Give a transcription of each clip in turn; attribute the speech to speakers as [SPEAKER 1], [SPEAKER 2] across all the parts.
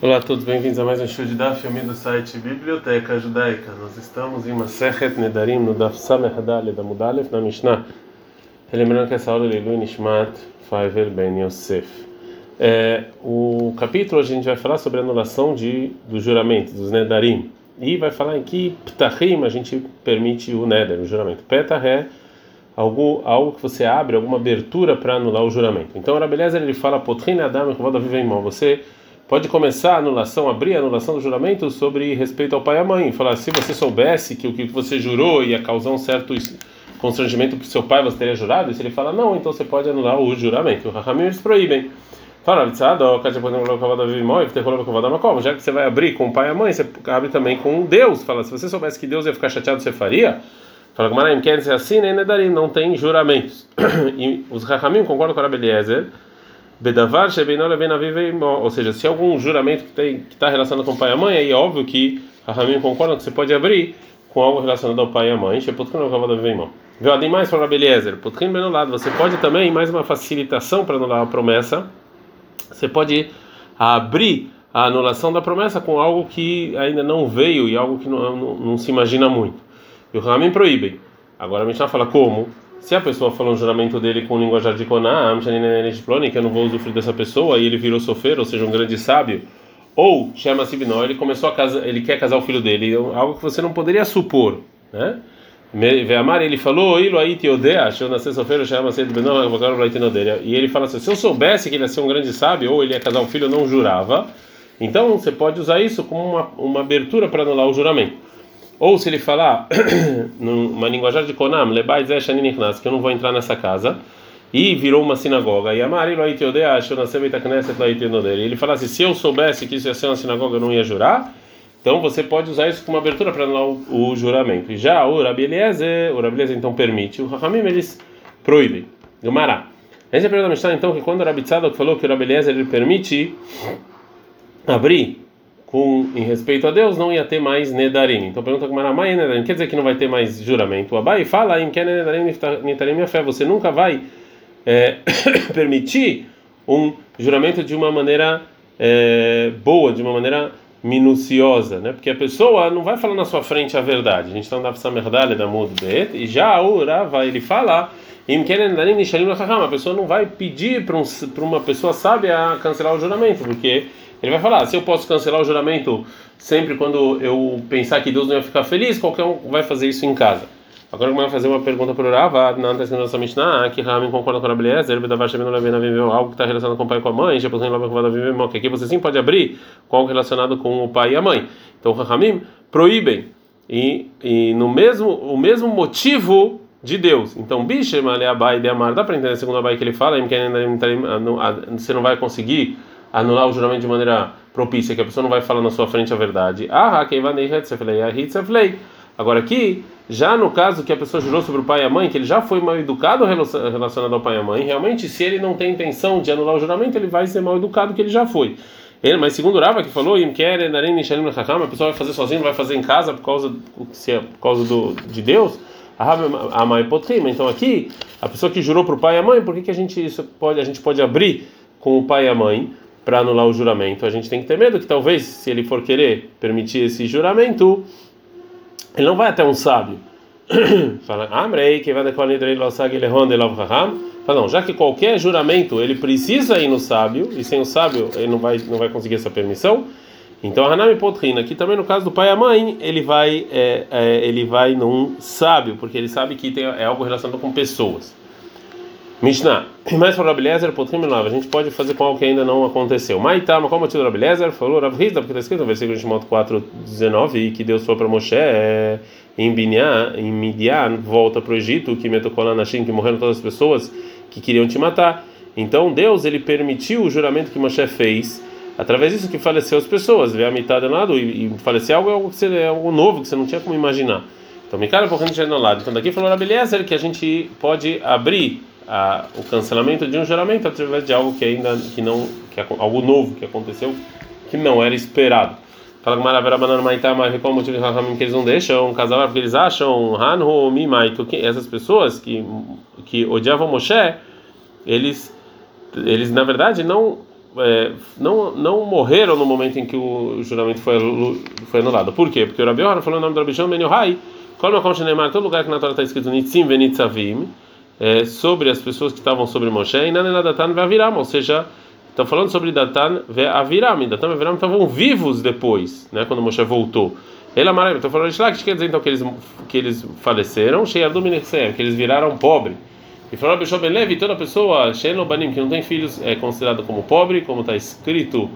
[SPEAKER 1] Olá a todos, bem-vindos a mais um show de Daf, filme do site Biblioteca Judaica. Nós estamos em Masechet Nedarim, no Daf Sameh Hadale da Mudalef, na Mishnah. Lembrando que essa aula é Leilu Nishmat Faivel Ben Yosef. É, o capítulo a gente vai falar sobre a anulação de, do juramento, dos Nedarim. E vai falar em que Ptahim a gente permite o Neder, o juramento. Petah é algo, algo que você abre, alguma abertura para anular o juramento. Então, Rabelezer ele fala: Potrin Adam Você pode começar a anulação, abrir a anulação do juramento sobre respeito ao pai e à mãe. Falar, se você soubesse que o que você jurou ia causar um certo constrangimento para seu pai, você teria jurado? E se ele fala não, então você pode anular o juramento. O Rahamim proíbem. Fala, já que você vai abrir com o pai e a mãe, você abre também com Deus. Fala, se você soubesse que Deus ia ficar chateado, você faria? Fala, Gmaraim, quer dizer assim, nem não tem juramentos. E os Rahamim concordam com o Rabeliezer Bedavar ou seja, se algum juramento que está relacionado com o pai e a mãe, aí é óbvio que a Ramim concorda que você pode abrir com algo relacionado ao pai e a mãe. Viu? Tem mais para Beliezer. Você pode também, mais uma facilitação para anular a promessa, você pode abrir a anulação da promessa com algo que ainda não veio e algo que não, não, não se imagina muito. E o Ramim proíbe. Agora a Mishnah fala como? Se a pessoa falou um juramento dele com linguajar de Konam, que eu não vou usufruir dessa pessoa, e ele virou sofrer, ou seja, um grande sábio, ou chama Sibinó, ele começou a casar, ele quer casar o filho dele, algo que você não poderia supor, né? Veamar, ele falou, aí te odeia, eu E ele fala assim: se eu soubesse que ele ia ser um grande sábio, ou ele ia casar o filho, eu não jurava. Então você pode usar isso como uma, uma abertura para anular o juramento. Ou se ele falar numa linguajar de Konam, Lebai que eu não vou entrar nessa casa, e virou uma sinagoga, e Amari ele falasse, se eu soubesse que isso ia ser uma sinagoga, eu não ia jurar, então você pode usar isso como abertura para anular o, o, juramento. E já o Rabi o Rabi então permite, o Rahamim eles proíbem. Gumará. Essa é a da Mishnah, então, que quando o Rabi Tzadok falou que o Rabi ele permite abrir com em respeito a Deus, não ia ter mais Nedarim. Então pergunta com Maramai Nedarim, quer dizer que não vai ter mais juramento. Abai fala em que Nedarim Nitarim minha fé, você nunca vai é, permitir um juramento de uma maneira é, boa, de uma maneira minuciosa, né? Porque a pessoa não vai falar na sua frente a verdade. A gente está na Samerdale da Mud Bet e já o Rava ele fala a pessoa não vai pedir para um, uma pessoa sábia cancelar o juramento, porque ele vai falar: se eu posso cancelar o juramento sempre quando eu pensar que Deus não ia ficar feliz, qualquer um vai fazer isso em casa. Agora vai fazer uma pergunta para o Rava, na nossa Mishnah, que Ramin concorda com a Beleza, ele vai algo que está relacionado com o pai e com a mãe, já que aqui você sim pode abrir com algo relacionado com o pai e a mãe. Então, Ramin proíbem e, e no mesmo o mesmo motivo de Deus. Então, Bishem Aleabai de Amar, dá para entender segundo a Abai que ele fala, você não vai conseguir anular o juramento de maneira propícia, que a pessoa não vai falar na sua frente a verdade. Ah, Agora aqui, já no caso que a pessoa jurou sobre o pai e a mãe, que ele já foi mal educado relacionado ao pai e à mãe, realmente se ele não tem intenção de anular o juramento, ele vai ser mal educado que ele já foi. Ele, mas segundo o Rava que falou, a pessoa vai fazer sozinho, vai fazer em casa por causa, se é por causa do, de Deus. Então aqui, a pessoa que jurou para o pai e a mãe, por que, que a gente isso pode a gente pode abrir com o pai e a mãe? Para anular o juramento. A gente tem que ter medo que talvez, se ele for querer permitir esse juramento, ele não vai até um sábio. Fala, Amrei, que vai Fala, não, já que qualquer juramento ele precisa ir no sábio, e sem o sábio ele não vai, não vai conseguir essa permissão, então Hanami Potrina, aqui também no caso do pai e a mãe, ele vai, é, é, ele vai num sábio, porque ele sabe que tem, é algo relacionado com pessoas. Mishnah. Mais para Rabeliezer, Potrim A gente pode fazer com algo que ainda não aconteceu. Maitama, qual o motivo do Rabeliezer? Falou Rav Hizda, porque está escrito no versículo de Shimon 4, 19, que Deus falou para Moshe é, em Binyan, em Midian, volta para o Egito, que me tocou lá na Shin, que morreram todas as pessoas que queriam te matar. Então Deus ele permitiu o juramento que Moshe fez, através disso que faleceu as pessoas, ver a mitad de lado e, e falecer algo é algo, você, é algo novo que você não tinha como imaginar. Então, me cara um pouquinho de lado. Então, daqui falou Rabeliezer que a gente pode abrir a, o cancelamento de um juramento através de algo que ainda que não que é algo novo que aconteceu que não era esperado. Fala com Maravera Banana Maitá, mas qual o motivo que eles não deixam casar porque eles acham Hanho Mimaitu que essas pessoas que que odiavam Moshe, eles eles na verdade não é, não, não morreram no momento em que o juramento foi, foi anulado. Por quê? Porque o Rabi Yohanan falou o nome do Rabi Shimon Ben Yohai, todo lugar que na Torá está escrito Nitzim Venitzavim, é, sobre as pessoas que estavam sobre Moshe, e Nanenadatan Ve'aviram, ou seja, está falando sobre Datan Ve'aviram, Datan Ve'aviram estavam vivos depois, né, quando Moshe voltou. Ele amarelo, estou falando de lá, que quer dizer então que eles, que eles faleceram, que eles viraram pobre. E falou Bishop Ben toda pessoa, Sheno Banim, que não tem filhos, é considerado como pobre, como está escrito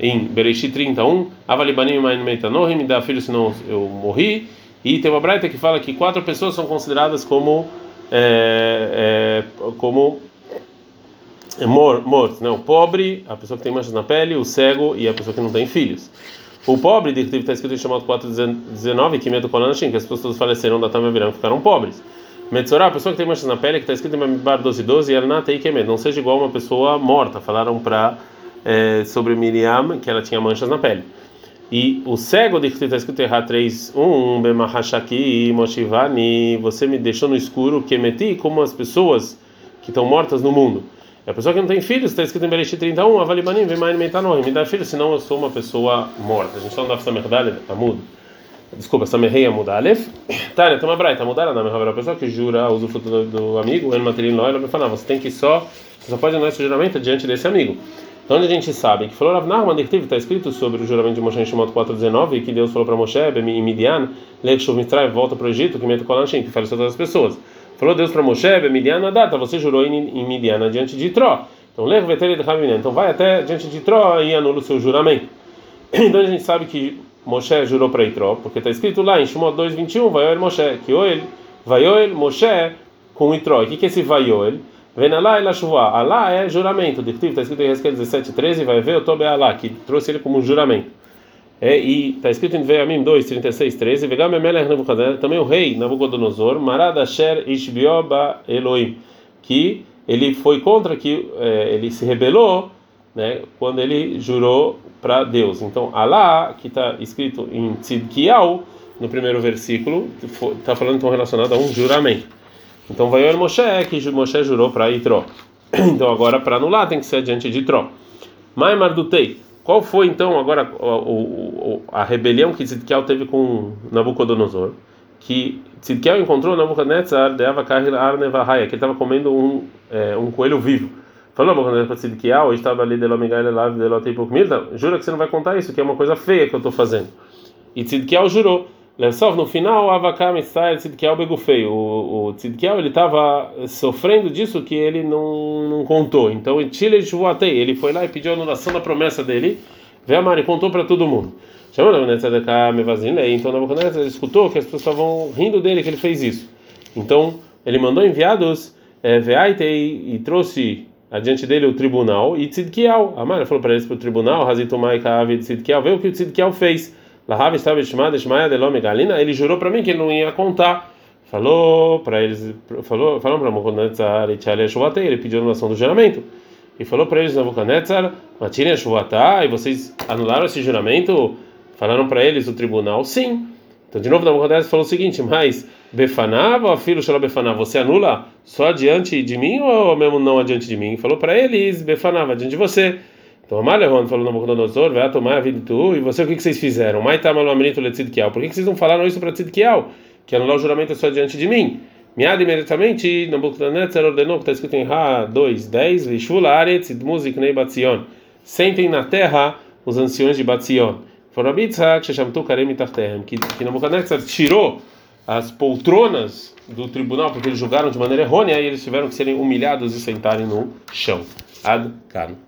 [SPEAKER 1] em Bereshit 31, Avalibanim Main Meitanohim, me dá filho senão eu morri. E tem uma braita que fala que quatro pessoas são consideradas como é, é, como mortos, né? O pobre, a pessoa que tem manchas na pele, o cego e a pessoa que não tem filhos. O pobre, está escrito em chamado 419, que medo que as pessoas faleceram da Tama Virão ficaram pobres. Metzorá, a pessoa que tem manchas na pele, que está escrito em Mamidbar 12 12, ela não tem que não seja igual uma pessoa morta. Falaram para é, sobre Miriam que ela tinha manchas na pele. E o cego de que está escrito em 3, 1, Bemahashaki, Moshivani, você me deixou no escuro, que meti como as pessoas que estão mortas no mundo. E a pessoa que não tem filhos, está escrito em Bereshit 31, Avalibanim, Vemain Meitanoim, me dá filho, senão eu sou uma pessoa morta. A gente está no Daf Samerdalha, mudo. Desculpa, Samerrei Amud Aleph. Tânia, tem uma braita, mudar na minha pessoa que jura o usufruto do, do amigo, ele material não, ela vai falar, você tem que só, você só pode anular esse juramento diante desse amigo. Então, onde a gente sabe que falou Rav Nachman, está escrito sobre o juramento de Moshe em Shemot 4.19, que Deus falou para Moshe, em Midian, Lech Mitzray, volta para o Egito, que mete Kolanchim, que faleceu todas as pessoas. Falou Deus para Moshe, Midian, na data, você jurou em, em Midian, diante de Tró. Então, Lech Vetel de Então, vai até diante de Tró e anula o seu juramento. Então, a gente sabe que Moshe jurou para Itró, porque está escrito lá em Shemot 2:21, Vaioel Moshe, que Oel, Vaioel Moshe com Itró. O que que é esse Vaioel? Venalá ela chuva. Alá é juramento. Está escrito em Ezequiel 17:13, vai ver o Tobe Alá, que trouxe ele como um juramento. É, e está escrito em Veamim 2, 36, 13, Vegam Emelech Nebuchadnezzar, também o rei Nabucodonosor, Marad Asher Ishbioba Elohim, que ele foi contra, que é, ele se rebelou né, quando ele jurou para Deus. Então, Alá, que está escrito em Tzidkial, no primeiro versículo, está falando então relacionado a um juramento. Então, vai o Moshe, que Moshe jurou para Itró. Então, agora para anular tem que ser diante de Itró. Maimar Dutei. Qual foi então agora a, a, rebelião que Tzidkial teve com Nabucodonosor? Que Tzidkial encontrou Nabucodonosor de Avakar Arnevahaya, que ele estava comendo um, é, um coelho vivo. Falou, que ah, hoje estava ali de Lomigai lá, de jura que você não vai contar isso, que é uma coisa feia que eu estou fazendo. E Tzidkiel jurou. Só no final, Avakam Israel Tzidkiel Begufei. O, o Tzidkiel ele estava sofrendo disso que ele não, não contou. Então, em Chile Juatei, ele foi lá e pediu a anulação da promessa dele. Veio a Mari, contou para todo mundo. Chamou Nabucodonosor Mevazine, então Nabucodonosor escutou que as pessoas estavam rindo dele que ele fez isso. Então, ele mandou enviados, é, Veaitei, e trouxe adiante dele o tribunal e Tzidkiel. A Mara falou para eles para o tribunal, Hazitumai Kaavi Tzidkiel, vê o que o Tzidkiel fez. Ele jurou para mim que ele não ia contar. Falou para eles, falou, falou para Nabucodonosor e Tchale Shuvatei, ele pediu anulação do juramento. E falou para eles, Nabucodonosor, Matine Shuvatá, e vocês anularam esse juramento? Falaram para eles o tribunal, sim. Então, de novo, Nabucodonosor falou o seguinte: Mas Befanav ou filho Shalom Befanav, você anula só diante de mim ou mesmo não adiante de mim? Falou para eles: Befanav, adiante de você. Então, Amalehon falou Nabucodonosor, vai tomar a vida tu, e você o que, que vocês fizeram? Por que, que vocês não falaram isso para Tzidkiel? Que anular o juramento só diante de mim? Miad imediatamente, Nabucodonosor ordenou, que está escrito em Ra 2, 10, Lishvula Aretz, Muzik Nei Batzion. Sentem na terra os anciões de Batzion. Forabitzak, Sheshamtu Karem Tartem, que Nabucodonosor tirou as poltronas do tribunal porque eles julgaram de maneira errônea e eles tiveram que serem humilhados e sentarem no chão. Ad -kan.